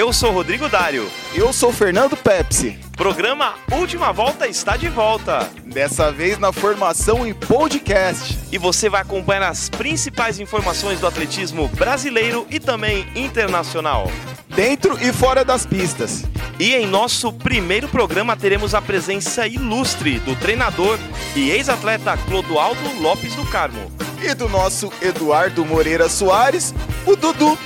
Eu sou Rodrigo Dário. Eu sou Fernando Pepsi. Programa Última Volta está de volta. Dessa vez na formação em podcast. E você vai acompanhar as principais informações do atletismo brasileiro e também internacional. Dentro e fora das pistas. E em nosso primeiro programa teremos a presença ilustre do treinador e ex-atleta Clodoaldo Lopes do Carmo. E do nosso Eduardo Moreira Soares, o Dudu.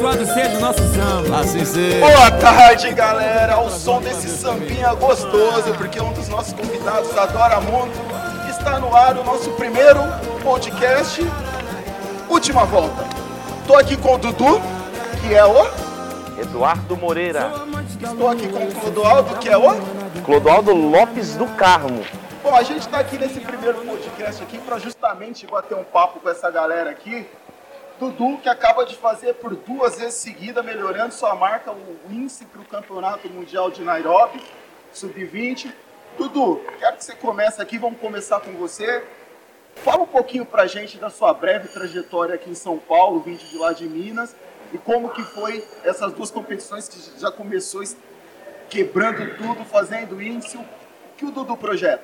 Abençoado seja o nosso samba. Assim seja. Boa tarde, galera. Ao som desse sambinha gostoso, porque um dos nossos convidados adora muito. Está no ar o nosso primeiro podcast, Última Volta. Tô aqui com o Dudu, que é o... Eduardo Moreira. Estou aqui com o Clodoaldo, que é o... Clodoaldo Lopes do Carmo. Bom, a gente está aqui nesse primeiro podcast aqui para justamente bater um papo com essa galera aqui. Dudu, que acaba de fazer por duas vezes seguida, melhorando sua marca, o índice para o Campeonato Mundial de Nairobi, Sub-20. Dudu, quero que você comece aqui, vamos começar com você. Fala um pouquinho pra gente da sua breve trajetória aqui em São Paulo, vindo de lá de Minas, e como que foi essas duas competições que já começou quebrando tudo, fazendo índice. O que o Dudu projeta?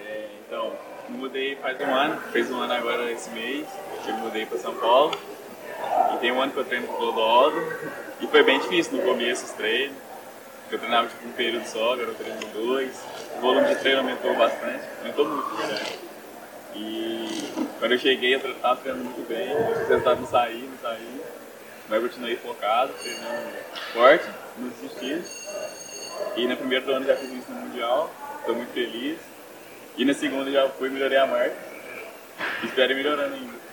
É, então, mudei faz um ano, fez um ano agora esse mês, eu mudei para São Paulo. E tem um ano que eu treino com o Clodoaldo. E foi bem difícil no começo os treinos. Eu treinava tipo um período só, agora eu treino dois. O volume de treino aumentou bastante, aumentou muito, na verdade. E quando eu cheguei, eu estava treinando muito bem, os resultados não saíam, não saíam. Mas eu continuei focado, treinando forte, não desisti. E no primeiro do ano já fiz isso no Mundial, estou muito feliz. E na segunda já fui melhorei a marca. Espero ir melhorando ainda.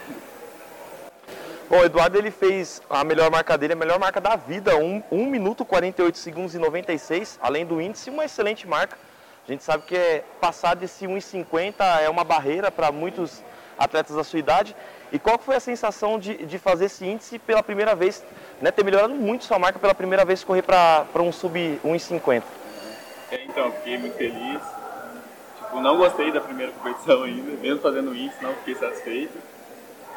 Bom, o Eduardo ele fez a melhor marca dele, a melhor marca da vida, 1, 1 minuto 48 segundos e 96, além do índice, uma excelente marca. A gente sabe que é, passar desse 1,50 é uma barreira para muitos atletas da sua idade. E qual foi a sensação de, de fazer esse índice pela primeira vez, né, ter melhorado muito sua marca pela primeira vez correr para um sub 1,50? É, então, fiquei muito feliz. Tipo, não gostei da primeira competição ainda, mesmo fazendo índice, não fiquei satisfeito.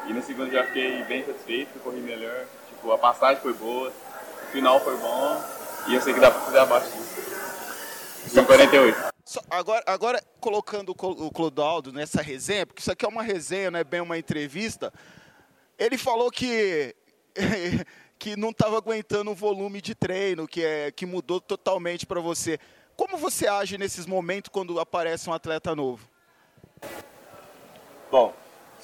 E na segunda já fiquei bem satisfeito, corri melhor. Tipo, a passagem foi boa, o final foi bom e eu sei que dá para fazer abaixo disso. 1,48. Só- Agora, agora colocando o Clodoaldo nessa resenha, porque isso aqui é uma resenha, não é bem uma entrevista. Ele falou que que não estava aguentando o volume de treino, que é que mudou totalmente para você. Como você age nesses momentos quando aparece um atleta novo? Bom,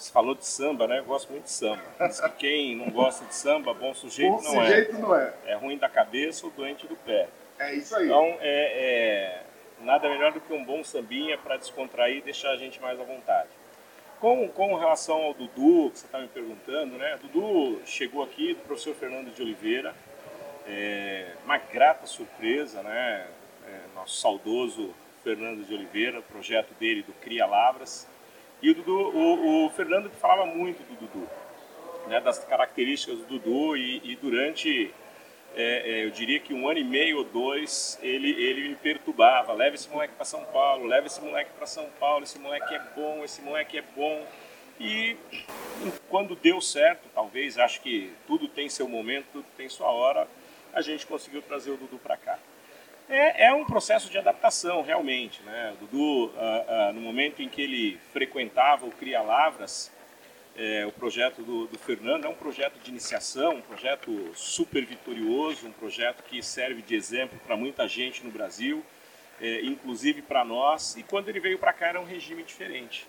você falou de samba, né? Eu gosto muito de samba. Diz que quem não gosta de samba, bom sujeito não é. não é. É ruim da cabeça ou doente do pé. É isso aí. Então, é, é nada melhor do que um bom sambinha para descontrair e deixar a gente mais à vontade. Com, com relação ao Dudu, que você está me perguntando, né? Dudu chegou aqui do professor Fernando de Oliveira, é, uma grata surpresa, né? É, nosso saudoso Fernando de Oliveira, projeto dele do Cria Lavras. E o, Dudu, o, o Fernando falava muito do Dudu, né? das características do Dudu e, e durante é, é, eu diria que um ano e meio ou dois, ele, ele me perturbava. Leva esse moleque para São Paulo, leva esse moleque para São Paulo, esse moleque é bom, esse moleque é bom. E quando deu certo, talvez, acho que tudo tem seu momento, tudo tem sua hora, a gente conseguiu trazer o Dudu para cá. É, é um processo de adaptação, realmente. Né? O Dudu, ah, ah, no momento em que ele frequentava o Cria Lavras, é, o projeto do, do Fernando é um projeto de iniciação, um projeto super vitorioso, um projeto que serve de exemplo para muita gente no Brasil, é, inclusive para nós. E quando ele veio para cá era um regime diferente.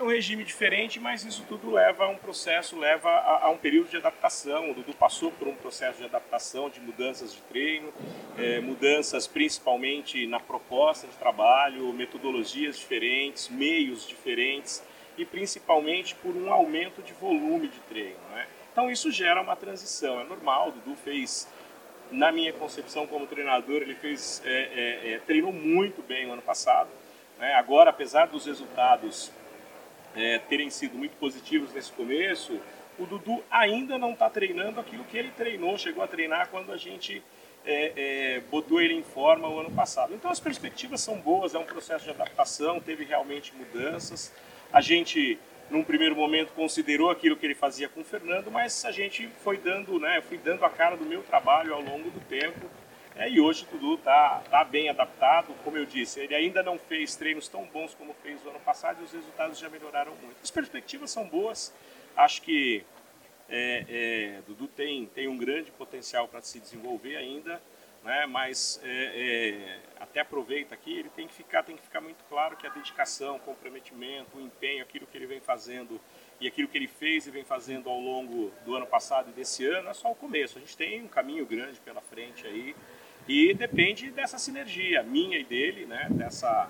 Um regime diferente, mas isso tudo leva a um processo, leva a, a um período de adaptação. O Dudu passou por um processo de adaptação, de mudanças de treino, é, mudanças principalmente na proposta de trabalho, metodologias diferentes, meios diferentes e principalmente por um aumento de volume de treino. Né? Então isso gera uma transição, é normal. O Dudu fez, na minha concepção como treinador, ele fez, é, é, é, treinou muito bem o ano passado. Né? Agora, apesar dos resultados é, terem sido muito positivos nesse começo, o Dudu ainda não está treinando aquilo que ele treinou, chegou a treinar quando a gente é, é, botou ele em forma o ano passado. Então as perspectivas são boas, é um processo de adaptação, teve realmente mudanças. A gente, num primeiro momento, considerou aquilo que ele fazia com o Fernando, mas a gente foi dando, né, fui dando a cara do meu trabalho ao longo do tempo. É, e hoje tudo está tá bem adaptado, como eu disse, ele ainda não fez treinos tão bons como fez o ano passado e os resultados já melhoraram muito. As perspectivas são boas, acho que é, é, Dudu tem, tem um grande potencial para se desenvolver ainda, né? mas é, é, até aproveita aqui, ele tem que ficar tem que ficar muito claro que a dedicação, o comprometimento, o empenho, aquilo que ele vem fazendo e aquilo que ele fez e vem fazendo ao longo do ano passado e desse ano é só o começo. A gente tem um caminho grande pela frente aí e depende dessa sinergia minha e dele, né? dessa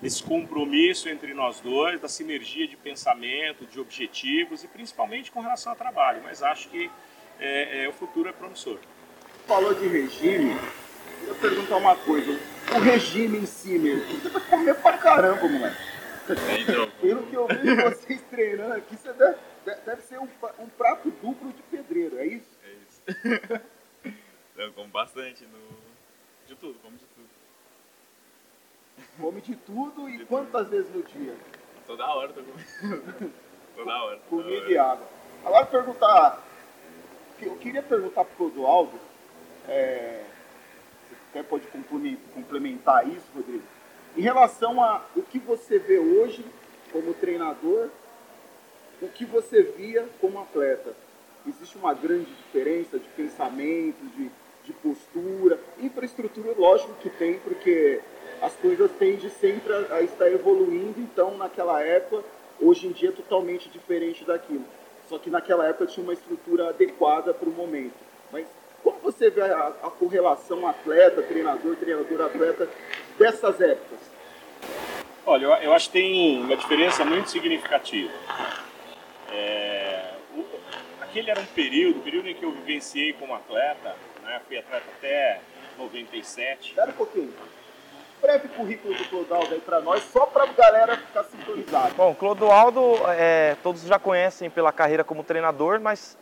desse compromisso entre nós dois, da sinergia de pensamento, de objetivos e principalmente com relação ao trabalho. Mas acho que é, é, o futuro é promissor. Falou de regime, eu perguntar uma coisa. O regime em si mesmo, você vai comer pra caramba, moleque. Então, Pelo que eu vejo vocês treinando aqui, você deve, deve ser um, um prato duplo de pedreiro, é isso? é isso. Eu como bastante no... de tudo, como de tudo. Come de tudo e quantas vezes no dia? Toda hora tô comendo. Toda hora. toda Comida hora. e água. Agora perguntar. Eu queria perguntar pro Clodoaldo. É, você até pode complemen- complementar isso, Rodrigo. Em relação a o que você vê hoje como treinador, o que você via como atleta. Existe uma grande diferença de pensamento, de, de postura, infraestrutura, lógico que tem, porque as coisas tendem sempre a, a estar evoluindo, então naquela época, hoje em dia é totalmente diferente daquilo. Só que naquela época tinha uma estrutura adequada para o momento. Mas como você vê a, a correlação atleta, treinador, treinador, atleta dessas épocas? Olha, eu, eu acho que tem uma diferença muito significativa. É, o- aquele era um período, o período em que eu vivenciei como atleta, né, fui atleta até 97. Espera um pouquinho. Breve currículo do Clodoaldo aí para nós, só para a galera ficar sintonizada. Bom, Clodoaldo, é, todos já conhecem pela carreira como treinador, mas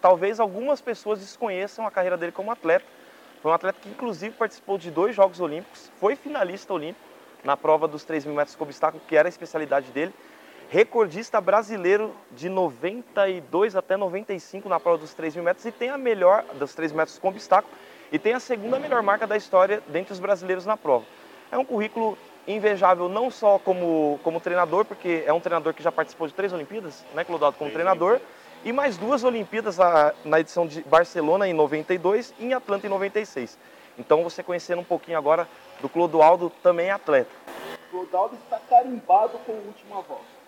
talvez algumas pessoas desconheçam a carreira dele como atleta. Foi um atleta que, inclusive, participou de dois Jogos Olímpicos, foi finalista olímpico na prova dos 3 mil metros com obstáculo, que era a especialidade dele. Recordista brasileiro de 92 até 95 na prova dos 3 mil metros e tem a melhor dos 3 metros com obstáculo e tem a segunda melhor marca da história dentre os brasileiros na prova. É um currículo invejável não só como, como treinador, porque é um treinador que já participou de três Olimpíadas, né, Clodoaldo, como treinador, e mais duas Olimpíadas a- na edição de Barcelona em 92 e em Atlanta em 96. Então você conhecendo um pouquinho agora do Clodoaldo, também é atleta. Clodoaldo está carimbado com a última voz.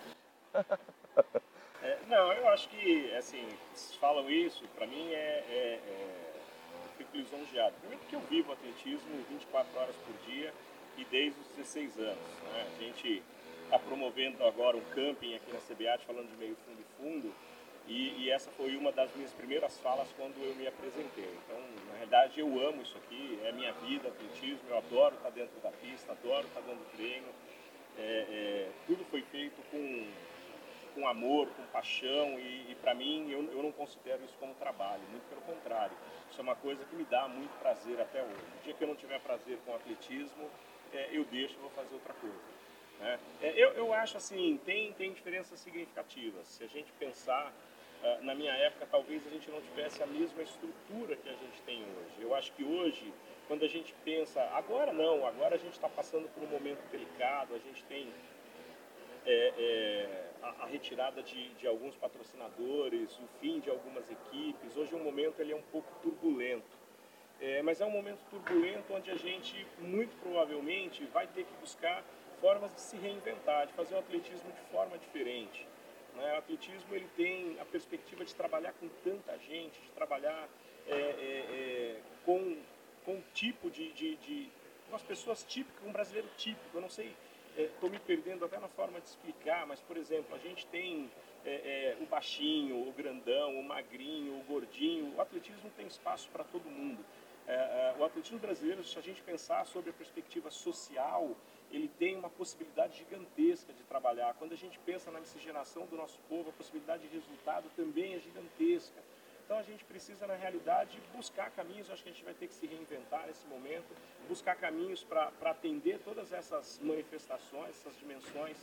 É, não, eu acho que, assim, vocês falam isso, para mim é, é- é- Eu fico lisonjeado. Primeiro porque eu vivo atletismo 24 horas por dia e desde os 16 anos. né? A gente está promovendo agora um camping aqui na CBAT, falando de meio fundo e fundo, e, e essa foi uma das minhas primeiras falas quando eu me apresentei. Então, na realidade, eu amo isso aqui, é minha vida, atletismo, eu adoro estar dentro da pista, adoro estar dando treino. É, é, tudo foi feito com com amor, com paixão e, e para mim eu, eu não considero isso como trabalho, muito pelo contrário. Isso é uma coisa que me dá muito prazer até hoje. O dia que eu não tiver prazer com o atletismo, é, eu deixo e vou fazer outra coisa. né? É, eu, eu acho assim, tem, tem diferenças significativas. Se a gente pensar, ah, na minha época talvez a gente não tivesse a mesma estrutura que a gente tem hoje. Eu acho que hoje, quando a gente pensa, agora não, agora a gente está passando por um momento delicado, a gente tem é, é, a, a retirada de, de alguns patrocinadores, o fim de algumas equipes. Hoje o momento ele é um pouco turbulento. É, mas é um momento turbulento onde a gente, muito provavelmente, vai ter que buscar formas de se reinventar, de fazer o atletismo de forma diferente. né? O atletismo ele tem a perspectiva de trabalhar com tanta gente, de trabalhar é, é, é, com, com um tipo de, de, de com as pessoas típicas, um brasileiro típico. Eu não sei, estou me perdendo até na forma de explicar, mas por exemplo, a gente tem é, é, o baixinho, o grandão, o magrinho, o gordinho. O atletismo tem espaço para todo mundo. É, é, o atletismo brasileiro, se a gente pensar sobre a perspectiva social, ele tem uma possibilidade gigantesca de trabalhar. Quando a gente pensa na miscigenação do nosso povo, a possibilidade de resultado também é gigantesca. Então a gente precisa, na realidade, buscar caminhos, acho que a gente vai ter que se reinventar nesse momento, buscar caminhos para atender todas essas manifestações, essas dimensões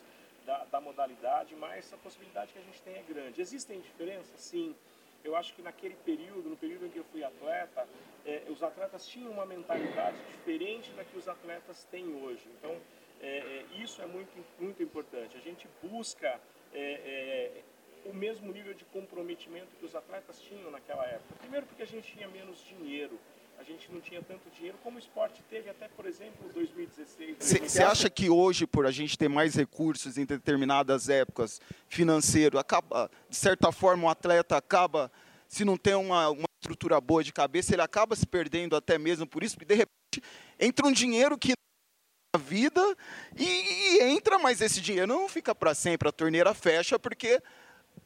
da, da modalidade, mas a possibilidade que a gente tem é grande. Existem diferenças? Sim. Eu acho que naquele período, no período em que eu fui atleta, eh, os atletas tinham uma mentalidade diferente da que os atletas têm hoje. Então, eh, isso é muito, muito importante. A gente busca eh, o mesmo nível de comprometimento que os atletas tinham naquela época. Primeiro porque a gente tinha menos dinheiro, a gente não tinha tanto dinheiro como o esporte teve até, por exemplo, 2016. Você acha que hoje, por a gente ter mais recursos em determinadas épocas financeiro, acaba, de certa forma, o um atleta acaba, se não tem uma, uma estrutura boa de cabeça, ele acaba se perdendo até mesmo por isso, porque de repente entra um dinheiro que na vida e, e entra, mas esse dinheiro não fica para sempre, a torneira fecha porque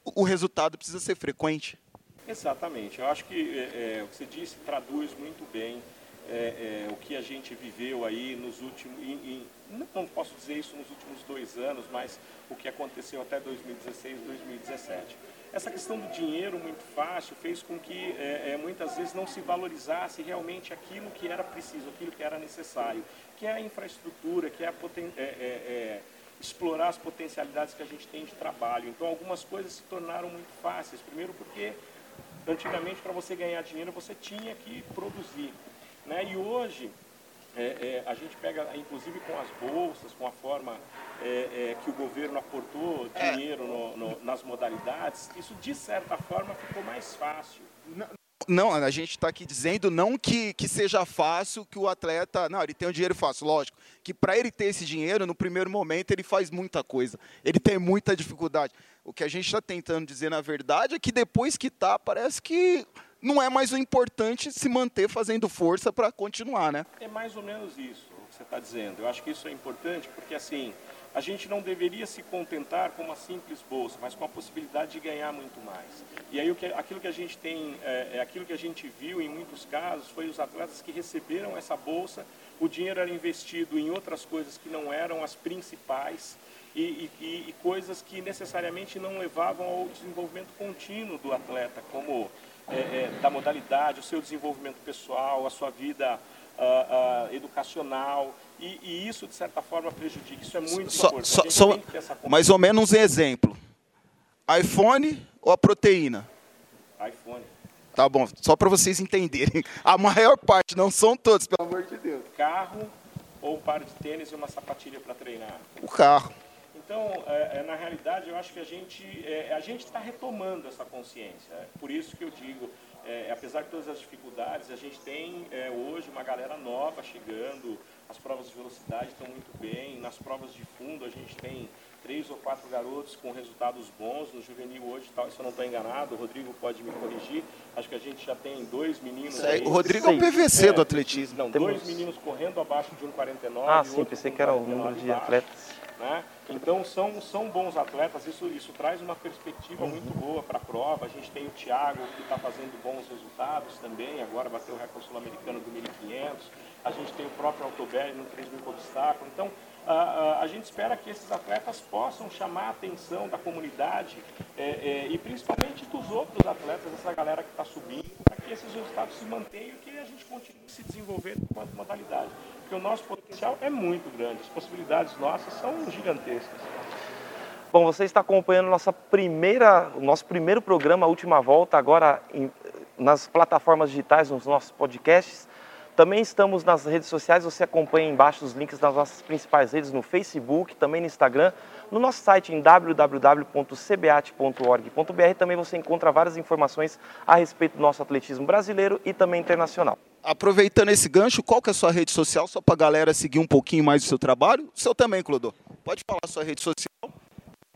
o resultado precisa ser frequente. Exatamente. Eu acho que é, é, o que você disse traduz muito bem é, é o que a gente viveu aí nos últimos. Em, em, não posso dizer isso nos últimos dois anos, mas o que aconteceu até 2016, 2017. Essa questão do dinheiro muito fácil fez com que é, é, muitas vezes não se valorizasse realmente aquilo que era preciso, aquilo que era necessário, que é a infraestrutura, que é a poten explorar as potencialidades que a gente tem de trabalho. Então, algumas coisas se tornaram muito fáceis. Primeiro, porque Antigamente, para você ganhar dinheiro, você tinha que produzir. Né? E hoje, é, é, a gente pega, inclusive com as bolsas, com a forma é, é que o governo aportou dinheiro no, no, nas modalidades, isso de certa forma ficou mais fácil. Não, a gente está aqui dizendo não que, que seja fácil que o atleta. Não, ele tem o dinheiro fácil, lógico. Que para ele ter esse dinheiro, no primeiro momento, ele faz muita coisa. Ele tem muita dificuldade. O que a gente está tentando dizer, na verdade, é que depois que está, parece que não é mais o importante se manter fazendo força para continuar, né? É mais ou menos isso que você está dizendo. Eu acho que isso é importante porque, assim, a gente não deveria se contentar com uma simples bolsa, mas com a possibilidade de ganhar muito mais. E aí aquilo que a gente tem, é, é, aquilo que a gente viu em muitos casos foi os atletas que receberam essa bolsa, o dinheiro era investido em outras coisas que não eram as principais e, e, e coisas que necessariamente não levavam ao desenvolvimento contínuo do atleta, como é, é, da modalidade, o seu desenvolvimento pessoal, a sua vida uh, uh, educacional. E, e, isso, de certa forma, prejudica. Isso é muito só, importante. Só, só mais ou menos um exemplo. iPhone ou a proteína? iPhone. Tá bom, só para vocês entenderem. A maior parte, não são todos, pelo amor de Deus. Carro ou um par de tênis e uma sapatilha para treinar? O carro. Então, é, é, na realidade, eu acho que a gente é, a gente está retomando essa consciência. É por isso que eu digo, é, apesar de todas as dificuldades, a gente tem hoje uma galera nova chegando. As provas de velocidade estão muito bem. Nas provas de fundo, a gente tem três ou quatro garotos com resultados bons. No juvenil hoje, tal, se eu não estou enganado, o Rodrigo pode me corrigir. Acho que a gente já tem dois meninos. Aí, o Rodrigo Sim. é o PVC é, do atletismo. Não, Temos... dois meninos correndo abaixo de 1,49. Ah, sim, pensei que era o número de atletas. Né? Então são, são bons atletas, isso, isso traz uma perspectiva uhum. muito boa para a prova. A gente tem o Thiago que está fazendo bons resultados também, agora bateu o recorde sul-americano do 1500. A gente tem o próprio Autoberry no 3 mil obstáculo. Então a, a, a, gente espera que esses atletas possam chamar a atenção da comunidade é, é, e principalmente dos outros atletas, essa galera que está subindo, para que esses resultados se mantenham e que a gente continue se desenvolvendo enquanto modalidade porque o nosso potencial é muito grande, as possibilidades nossas são gigantescas. Bom, você está acompanhando nossa primeira, o nosso primeiro programa, a Última Volta, agora em, nas plataformas digitais, nos nossos podcasts. Também estamos nas redes sociais, você acompanha embaixo os links das nossas principais redes, no Facebook, também no Instagram. No nosso site em www.cbat.org.br também você encontra várias informações a respeito do nosso atletismo brasileiro e também internacional. Aproveitando esse gancho, qual que é a sua rede social, só para a galera seguir um pouquinho mais o seu trabalho? O seu também, Clodô. Pode falar a sua rede social,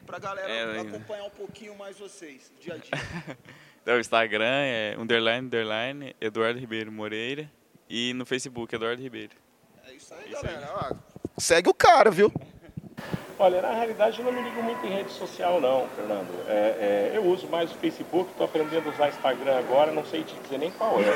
para a galera é, acompanhar um pouquinho mais vocês, dia a dia. então, o Instagram é underline, underline, Eduardo Ribeiro Moreira. E no Facebook, Eduardo Ribeiro. É isso aí, é isso galera. Aí. segue o cara, viu? Olha, na realidade eu não me ligo muito em rede social não, Fernando. É, é, eu uso mais o Facebook, estou aprendendo a usar Instagram agora, não sei te dizer nem qual é.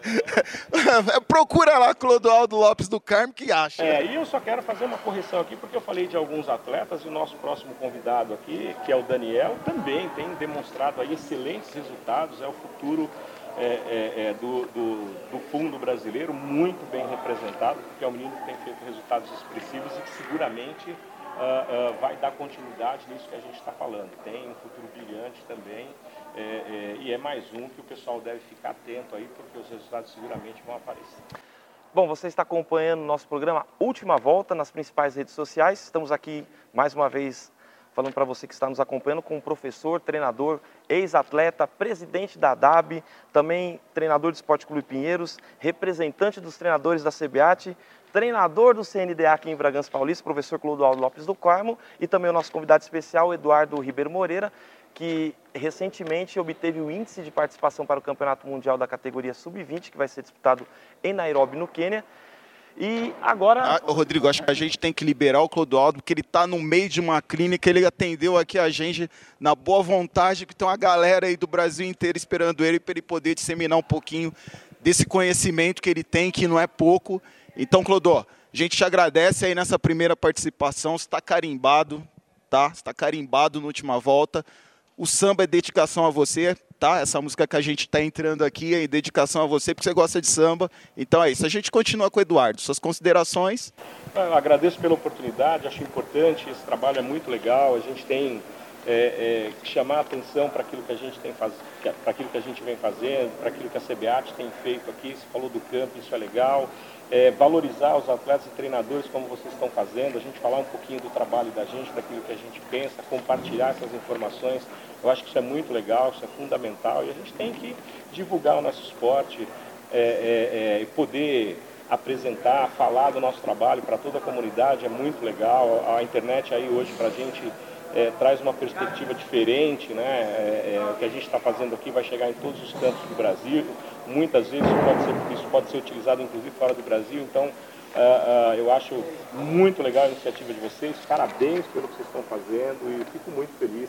Procura lá Clodoaldo Lopes do Carmo que acha. É, e eu só quero fazer uma correção aqui, porque eu falei de alguns atletas e o nosso próximo convidado aqui, que é o Daniel, também tem demonstrado aí excelentes resultados, é o futuro é, é, é, do, do, do, fundo brasileiro, muito bem representado, porque é um menino que tem feito resultados expressivos e que seguramente uh, uh, vai dar continuidade nisso que a gente está falando. Tem um futuro brilhante também é, é, e é mais um que o pessoal deve ficar atento aí, porque os resultados seguramente vão aparecer. Bom, você está acompanhando o nosso programa Última Volta nas principais redes sociais. Estamos aqui mais uma vez falando para você que está nos acompanhando com um professor, treinador, ex-atleta, presidente da DAB, também treinador do Esporte Clube Pinheiros, representante dos treinadores da CBAT, treinador do CNDA aqui em Bragança Paulista, professor Clodoaldo Lopes do Carmo, e também o nosso convidado especial, Eduardo Ribeiro Moreira, que recentemente obteve o índice de participação para o Campeonato Mundial da categoria Sub-20, que vai ser disputado em Nairobi, no Quênia. E agora. Ah, Rodrigo, acho que a gente tem que liberar o Clodoaldo, porque ele está no meio de uma clínica, ele atendeu aqui a gente na boa vontade, que tem uma galera aí do Brasil inteiro esperando ele para ele poder disseminar um pouquinho desse conhecimento que ele tem, que não é pouco. Então, Clodó, a gente te agradece aí nessa primeira participação, está carimbado, tá? Está carimbado na última volta. O samba é dedicação a você, tá? Essa música que a gente está entrando aqui é em dedicação a você, porque você gosta de samba. Então é isso. A gente continua com o Eduardo. Suas considerações? Eu agradeço pela oportunidade, acho importante, esse trabalho é muito legal. A gente tem é, é, que chamar atenção para aquilo que a gente tem faz... para aquilo que a gente vem fazendo, para aquilo que a CBAT tem feito aqui. Você falou do campo, isso é legal. É, valorizar os atletas e treinadores como vocês estão fazendo, a gente falar um pouquinho do trabalho da gente, daquilo que a gente pensa, compartilhar essas informações eu acho que isso é muito legal, isso é fundamental e a gente tem que divulgar o nosso esporte é, é, é, poder apresentar, falar do nosso trabalho para toda a comunidade é muito legal. A internet aí hoje para a gente é, traz uma perspectiva diferente, né? É, é, o que a gente está fazendo aqui vai chegar em todos os cantos do Brasil. Muitas vezes isso pode ser, isso pode ser utilizado inclusive fora do Brasil. Então, uh, uh, eu acho muito legal a iniciativa de vocês. Parabéns pelo que vocês estão fazendo e fico muito feliz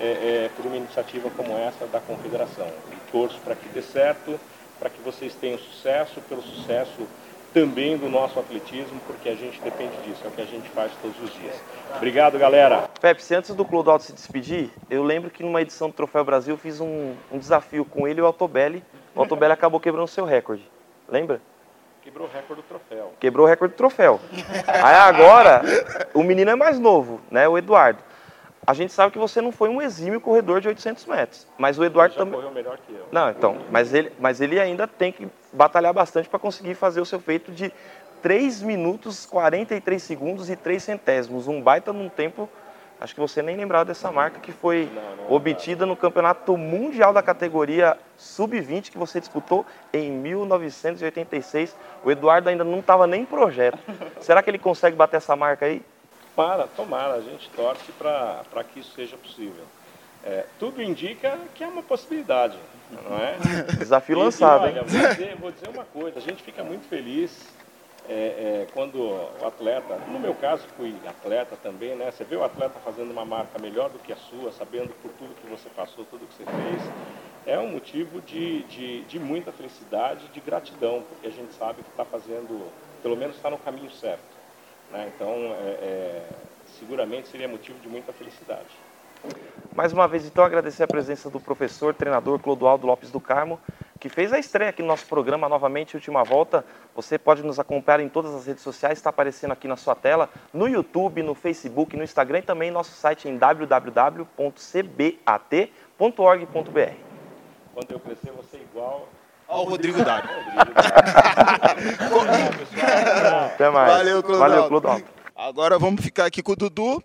é, é, por uma iniciativa como essa da Confederação. E torço para que dê certo, para que vocês tenham sucesso, pelo sucesso também do nosso atletismo, porque a gente depende disso, é o que a gente faz todos os dias. Obrigado, galera. Pepsi, antes do Clodoaldo se despedir, eu lembro que numa edição do Troféu Brasil eu fiz um, um desafio com ele e o Altobelli. O Altobelli acabou quebrando seu recorde. Lembra? Quebrou o recorde do troféu. Quebrou o recorde do troféu. Aí agora, o menino é mais novo, né? O Eduardo. A gente sabe que você não foi um exímio corredor de 800 metros, mas o Eduardo também. correu melhor que eu. Não, então, mas ele, mas ele ainda tem que batalhar bastante para conseguir fazer o seu feito de 3 minutos 43 segundos e 3 centésimos, um baita num tempo. Acho que você nem lembrava dessa marca que foi não, não obtida no Campeonato Mundial da categoria Sub-20 que você disputou em 1986. O Eduardo ainda não estava nem em projeto. Será que ele consegue bater essa marca aí? Para, tomara, a gente torce para que isso seja possível. É, tudo indica que é uma possibilidade, não é? Desafio lançado, e, olha, hein? Vou dizer, vou dizer, uma coisa, a gente fica muito feliz é, é, quando o atleta, no meu caso fui atleta também, né? Você vê o atleta fazendo uma marca melhor do que a sua, sabendo por tudo que você passou, tudo que você fez, é um motivo de, de, de muita felicidade, de gratidão, porque a gente sabe que está fazendo, pelo menos está no caminho certo. Né? Então, é, é, seguramente seria motivo de muita felicidade. Mais uma vez, então, agradecer a presença do professor, treinador Clodoaldo Lopes do Carmo, que fez a estreia aqui no nosso programa novamente, Última Volta. Você pode nos acompanhar em todas as redes sociais, está aparecendo aqui na sua tela, no YouTube, no Facebook, no Instagram e também nosso site em www.cbat.org.br. Quando eu crescer, você igual Olha o Rodrigo Dário. Até mais. Valeu, Clodaldo. Valeu, Clodaldo. Agora vamos ficar aqui com o Dudu.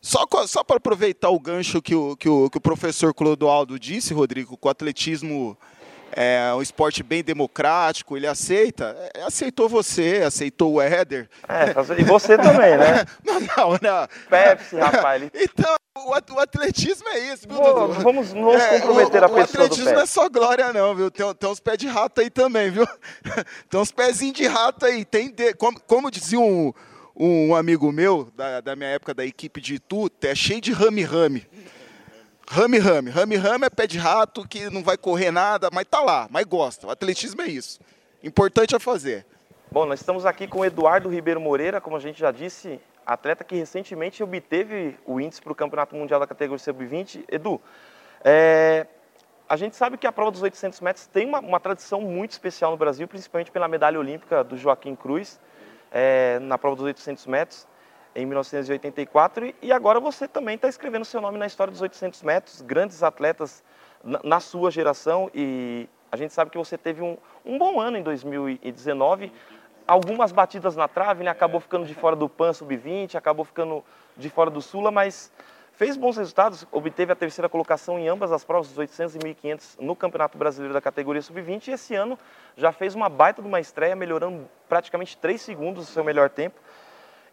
Só, só para aproveitar o gancho que o, que, o, que o professor Clodoaldo disse, Rodrigo, que o atletismo é um esporte bem democrático, ele aceita. É, aceitou você, aceitou o Éder. É, e você também, né? não, não, não. Pepsi, rapaz. Ele... Então, o atletismo é isso, viu, Pô, Dudu? Vamos, não vamos é, comprometer o, a pessoa O atletismo não é só glória, não, viu? Tem, tem uns pés de rato aí também, viu? tem uns pezinhos de rato aí. Tem de, como, como dizia um, um amigo meu, da, da minha época da equipe de Itu, é cheio de rame-rame. Rame-rame. Rame-rame é pé de rato que não vai correr nada, mas tá lá, mas gosta. O atletismo é isso. Importante é fazer. Bom, nós estamos aqui com o Eduardo Ribeiro Moreira, como a gente já disse, atleta que recentemente obteve o índice para o Campeonato Mundial da categoria sub-20. Edu, é, a gente sabe que a prova dos 800 metros tem uma, uma, tradição muito especial no Brasil, principalmente pela medalha olímpica do Joaquim Cruz, é, na prova dos 800 metros, em 1984. E agora você também está escrevendo seu nome na história dos 800 metros, grandes atletas na, na sua geração. E a gente sabe que você teve um, um bom ano em 2019 algumas batidas na trave, né? acabou ficando de fora do PAN sub-20, acabou ficando de fora do Sula, mas fez bons resultados, obteve a terceira colocação em ambas as provas, dos 800 e 1500, no Campeonato Brasileiro da categoria sub-20, e esse ano já fez uma baita de uma estreia, melhorando praticamente 3 segundos do seu melhor tempo.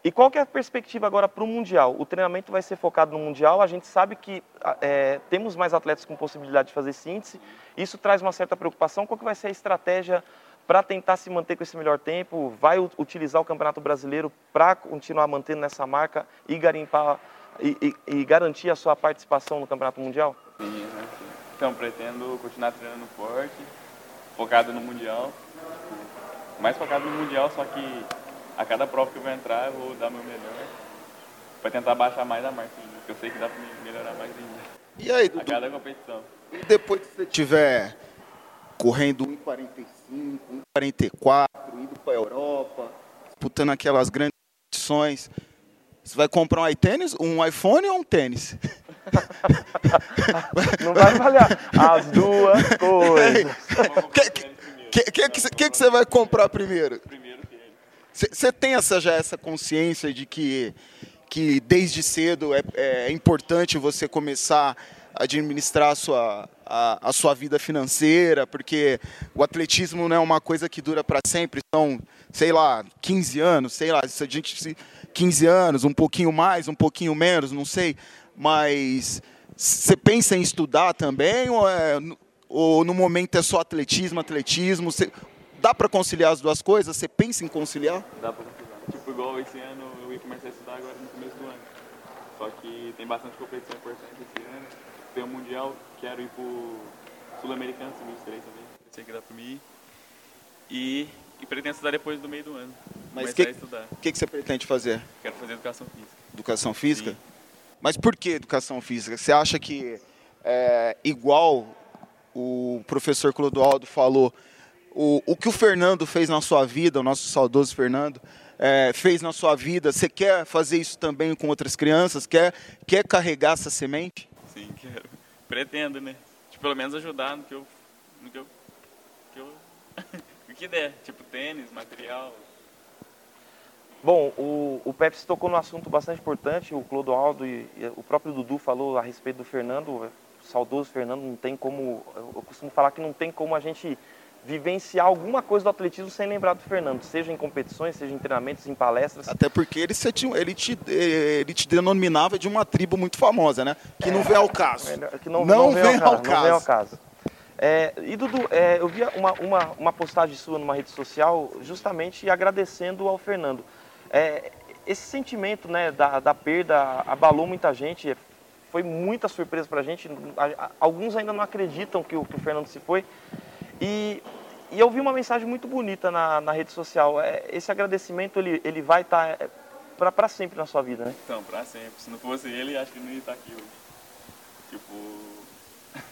E qual que é a perspectiva agora para o Mundial? O treinamento vai ser focado no Mundial, a gente sabe que é, temos mais atletas com possibilidade de fazer esse índice, isso traz uma certa preocupação, qual que vai ser a estratégia para tentar se manter com esse melhor tempo, vai utilizar o Campeonato Brasileiro para continuar mantendo nessa marca e garimpar e, e, e, garantir a sua participação no Campeonato Mundial? Sim, então pretendo continuar treinando forte, focado no Mundial, mais focado no Mundial, só que a cada prova que eu vou entrar eu vou dar meu melhor para tentar baixar mais a marca, porque eu sei que dá para melhorar mais ainda. E aí, Dudu? A cada competição. Depois que você tiver correndo 1,45, 1,44, indo para a Europa, disputando aquelas grandes competições. Você vai comprar um iTênis, um iPhone ou um tênis? Não vai valer as duas coisas. O que, que, que, que, que você vai comprar primeiro? Primeiro tênis. Você tem essa, já essa consciência de que, que desde cedo é, é importante você começar a administrar a sua, a, a, sua vida financeira, porque o atletismo não é uma coisa que dura para sempre, são, sei lá, 15 anos, sei lá, se a gente 15 anos, um pouquinho mais, um pouquinho menos, não sei, mas você pensa em estudar também ou, é, ou no momento é só atletismo, atletismo, cê, dá para conciliar as duas coisas? Você pensa em conciliar? Dá para conciliar. Tipo, igual esse ano eu ia começar a estudar agora no começo do ano. Só que tem bastante competição importante esse ano. Tem o Mundial, quero ir pro Sul-Americano, sub-23 também. Sei que dá para mim ir. E, e pretendo estudar depois do meio do ano. Mas o que, que, que você pretende fazer? Quero fazer educação física. Educação física? Sim. Mas por que educação física? Você acha que é, igual o professor Clodoaldo falou, o, o que o Fernando fez na sua vida, o nosso saudoso Fernando, é, fez na sua vida, você quer fazer isso também com outras crianças? Quer, quer carregar essa semente? Sim, quero. Pretendo, né? Tipo, pelo menos ajudar no que eu. no que eu. Que eu o que der, tipo tênis, material. Bom, o, o Pepsi tocou num assunto bastante importante, o Clodoaldo e, e o próprio Dudu falou a respeito do Fernando, saudoso Fernando, não tem como, eu costumo falar que não tem como a gente vivenciar alguma coisa do atletismo sem lembrar do Fernando, seja em competições, seja em treinamentos, em palestras. Até porque ele, ele, te, ele te denominava de uma tribo muito famosa, né? Que não vem ao caso. É, que não, não, não vem, vem, ao, caso. Não vem ao caso. É, e Dudu, é, eu vi uma, uma, uma, postagem sua numa rede social justamente agradecendo ao Fernando. É, esse sentimento né, da, da perda abalou muita gente, foi muita surpresa para a gente. Alguns ainda não acreditam que o, que o Fernando se foi. E, e eu vi uma mensagem muito bonita na, na rede social. É, esse agradecimento ele, ele vai estar tá, é, para sempre na sua vida, né? Então, para sempre. Se não fosse ele, acho que não ia estar aqui hoje. Tipo.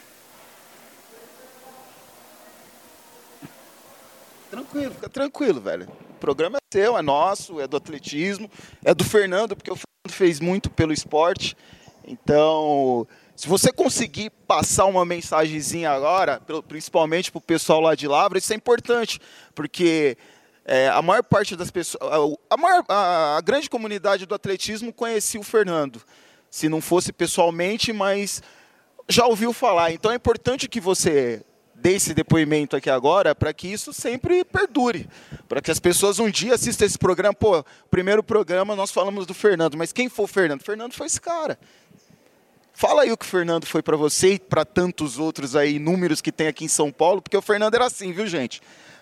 Tranquilo, fica tranquilo, velho. O programa é seu, é nosso, é do atletismo, é do Fernando, porque o Fernando fez muito pelo esporte. Então, se você conseguir passar uma mensagenzinha agora, principalmente para o pessoal lá de Lavra, isso é importante, porque é, a maior parte das pessoas, a, maior, a, a, grande comunidade do atletismo conhecia o Fernando, se não fosse pessoalmente, mas já ouviu falar. Então é importante que você dê esse depoimento aqui agora para que isso sempre perdure, para que as pessoas um dia assistam esse programa. Pô, primeiro programa nós falamos do Fernando, mas quem foi o Fernando? O Fernando foi esse cara. Fala aí o que o Fernando foi para você e para tantos outros aí, números que tem aqui em São Paulo, porque o Fernando era assim, viu, gente?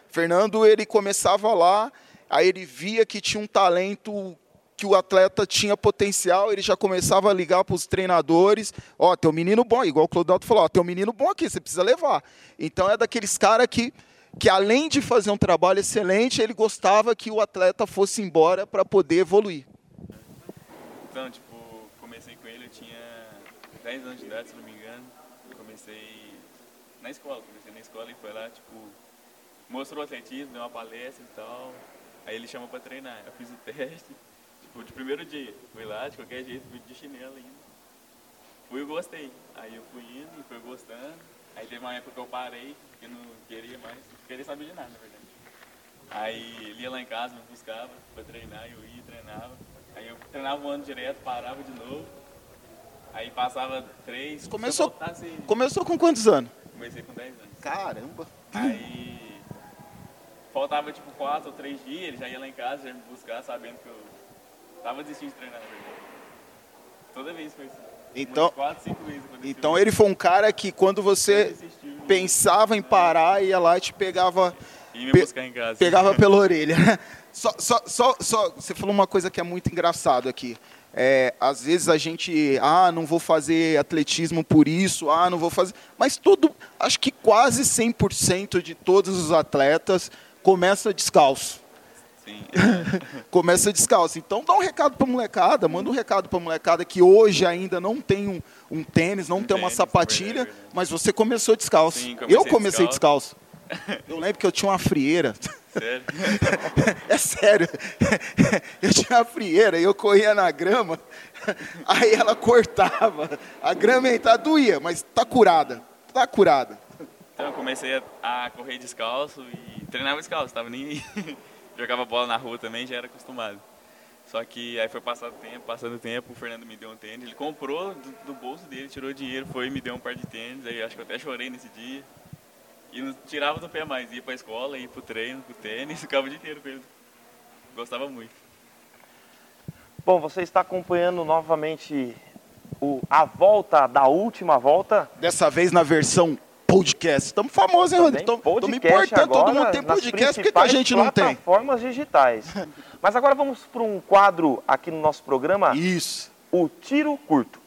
O Fernando, ele começava lá, aí ele via que tinha um talento que o atleta tinha potencial, ele já começava a ligar para os treinadores, ó, tem um menino bom, igual o Clodoaldo falou, ó, tem um menino bom aqui, você precisa levar. Então é daqueles caras que, que além de fazer um trabalho excelente, ele gostava que o atleta fosse embora para poder evoluir. Então, tipo, comecei com ele, eu tinha 10 anos de idade, se não me engano. Comecei na escola, comecei na escola e foi lá, tipo, mostrou o atletismo, deu uma palestra e tal. Aí ele chamou pra treinar. Eu fiz o teste, tipo, de primeiro dia. Fui lá, de qualquer jeito, fui de chinelo ainda. Fui e gostei. Aí eu fui indo e fui gostando. Aí teve uma época que eu parei, porque não queria mais, não queria saber de nada, na verdade. Aí ele ia lá em casa, me buscava pra treinar, eu ia, treinava. Aí eu treinava um ano direto, parava de novo. Aí passava três. Começou, voltasse, começou com quantos anos? comecei com 10 anos. Caramba. Aí faltava tipo quatro ou três dias, ele já ia lá em casa, já me buscar, sabendo que eu tava desistindo de treinar, na verdade. Toda vez foi assim. Então- Umas quatro, cinco vezes. Então ele foi um cara que quando você pensava em parar, ia lá e te pegava E me pe- buscar em casa. pegava pela orelha. Só, só, só, só, você falou uma coisa que é muito engraçado aqui. É, às vezes a gente, ah, não vou fazer atletismo por isso, ah, não vou fazer. Mas todo, acho que quase 100% de todos os atletas começa descalço. Sim. Começa descalço. Então dá um recado pra molecada, manda um recado pra molecada que hoje ainda não tem um, um tênis, não Um tem uma tênis, sapatilha, verdade, verdade. mas você começou descalço. Sim, comecei Eu comecei descalço. descalço. Eu lembro que eu tinha uma frieira. Sério? É sério. Eu tinha uma frieira e eu corria na grama, aí ela cortava. A grama tá doía, mas tá curada. Tá curada. Então eu comecei a, correr descalço e treinava descalço, tava nem. Jogava bola na rua também, já era acostumado. Só que aí foi passando tempo, passando tempo, o Fernando me deu um tênis. Ele comprou do, do bolso dele, tirou dinheiro, foi e me deu um par de tênis. Aí acho que eu até chorei nesse dia. E não tirava do pé mais, ia pra escola, ia pro treino, pro tênis, ficava o dia inteiro com ele. Gostava muito. Bom, você está acompanhando novamente o, a volta da última volta. Dessa vez na versão podcast. Estamos famosos, hein, Rodrigo? Estamos me podcast importando, todo agora mundo tem podcast, por que que a gente não tem? plataformas digitais. Mas agora vamos para um quadro aqui no nosso programa, Isso. o Tiro Curto.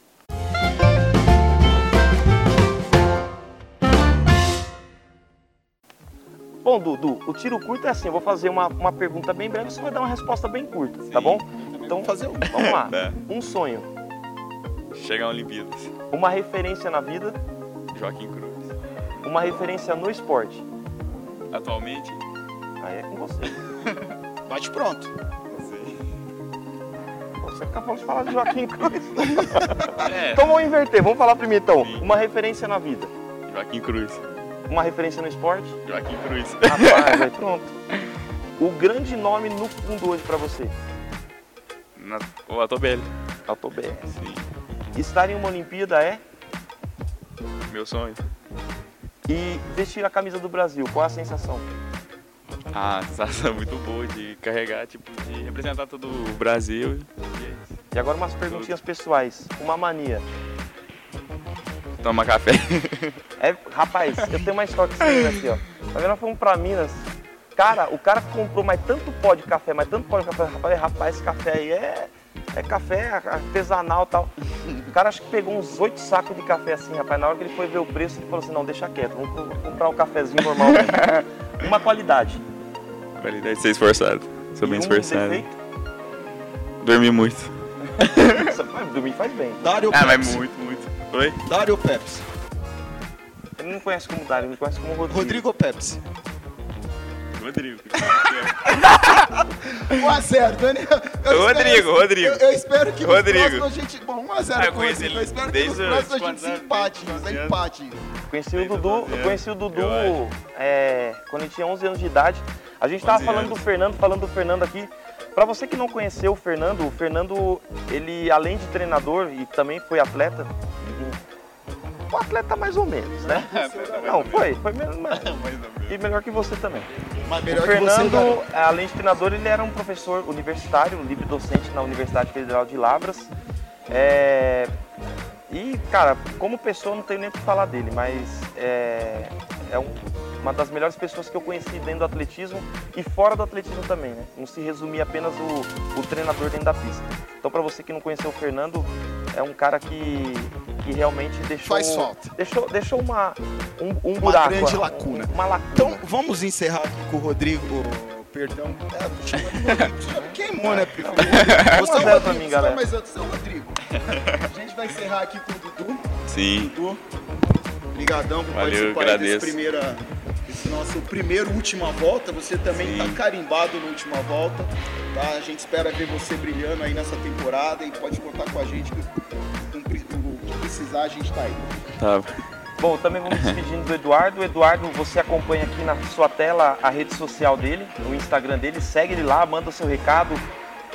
Bom, Dudu, o tiro curto é assim, eu vou fazer uma, uma pergunta bem breve, você vai dar uma resposta bem curta, tá Sim. bom? Então, fazer um. vamos lá. Tá. Um sonho, Chegar a Olimpíadas. uma referência na vida, Joaquim Cruz. uma referência no esporte. Atualmente, Aí é com você. Bate pronto. Pô, Você acabou de falar de Joaquim Cruz. É, Então vamos inverter, vamos falar primeiro então. Sim. Uma referência na vida, Joaquim Cruz. Uma referência no esporte. Joaquim Cruz. Rapaz, aí pronto. O grande nome no fundo hoje pra você? Na, o Atobelli. Autobr. Sim. Estar em uma Olimpíada é Meu sonho. e vestir a camisa do Brasil. Qual é a sensação? Ah, sensação muito boa de carregar, tipo, de representar todo o Brasil. E é. E agora umas perguntinhas pessoais. Uma mania. Toma café. É, rapaz, eu tenho uma menino aqui, ó. Tá vendo? Nós fomos pra Minas. Cara, o cara comprou mais tanto pó de café, mais tanto pó de café. Rapaz, rapaz esse café aí é, é café artesanal e tal. O cara acho que pegou uns oito sacos de café assim, rapaz. Na hora que ele foi ver o preço, ele falou assim, não, deixa quieto, vamos co- comprar um cafezinho normal. mesmo." Uma qualidade. Qualidade de ser esforçado. Sou bem E um esforçado. defeito. Dormi muito. Mas Dormir faz bem. Dário Ah, mas Pepsi. muito, muito. Oi? Dário Pepsi. Ele não conhece como Dário, ele conhece como Rodrigo. Rodrigo Pepsi. Rodrigo. 1x0, Daniel. Eu Rodrigo, espero- Rodrigo. Eu, eu espero que Rodrigo. no próximo a gente. Bom, 1x0 Ah, eu com ele Eu espero que desde no os próximo a gente se anos? empate, os empate. Conheci o Desde Dudu, os 11 eu conheci o Dudu eu é, quando ele tinha 11 anos de idade. A gente tava 11 falando anos. do Fernando, falando do Fernando aqui. Pra você que não conheceu o Fernando, o Fernando, ele além de treinador e também foi atleta, um atleta mais ou menos, né? Não, foi, foi mas- e melhor que você também. O melhor Fernando, além de treinador, ele era um professor universitário, livre docente na Universidade Federal de Lavras. É, E, cara, como pessoa não tenho nem o que falar dele, mas é, é um uma das melhores pessoas que eu conheci dentro do atletismo e fora do atletismo também, né? Não se resumir apenas o, o treinador dentro da pista. Então, para você que não conheceu o Fernando, é um cara que, que realmente deixou. Faz falta. Deixou, deixou uma, um, um Uma buraco. grande lacuna. Uma lacuna. Então, vamos encerrar aqui com o Rodrigo. Perdão. É. Queimou, né, primo? Você é o 1 a 0 pra Rodrigo, mim, galera. é mais outro, você é o Rodrigo. A gente vai encerrar aqui com o Dudu. Sim. Dudu, obrigadão por Valeu, participar aí desse, agradeço. primeira, nosso primeiro última volta. Você também Sim. está carimbado na última volta. Tá? A gente espera ver você brilhando aí nessa temporada e pode contar com a gente. O que precisar, a gente tá aí. Tá. Bom, também vamos despedindo do Eduardo. Eduardo, você acompanha aqui na sua tela a rede social dele, o Instagram dele. Segue ele lá, manda o seu recado.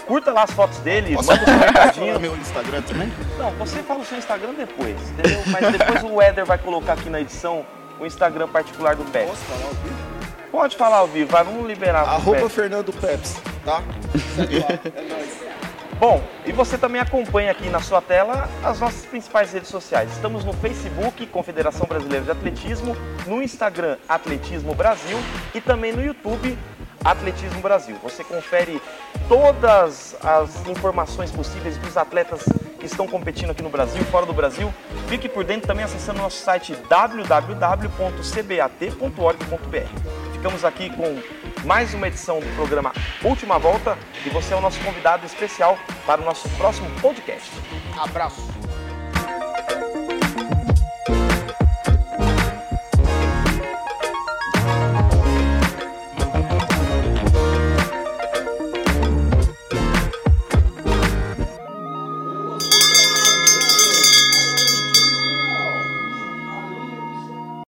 Curta lá as fotos dele, Posso manda o seu recadinho. meu Instagram também? Não, você fala o seu Instagram depois, entendeu? Mas depois o Éder vai colocar aqui na edição o Instagram particular do Pep. Posso falar ao vivo? Pode falar ao vivo, vai, vamos liberar Arroba. Fernando Peps, tá? É nóis. Bom, e você também acompanha aqui na sua tela as nossas principais redes sociais. Estamos no Facebook, Confederação Brasileira de Atletismo, no Instagram, Atletismo Brasil e também no YouTube, Atletismo Brasil. Você confere todas as informações possíveis dos atletas que estão competindo aqui no Brasil fora do Brasil. Fique por dentro também acessando nosso site www.cbat.org.br. Ficamos aqui com mais uma edição do programa Última Volta e você é o nosso convidado especial para o nosso próximo podcast. Abraço.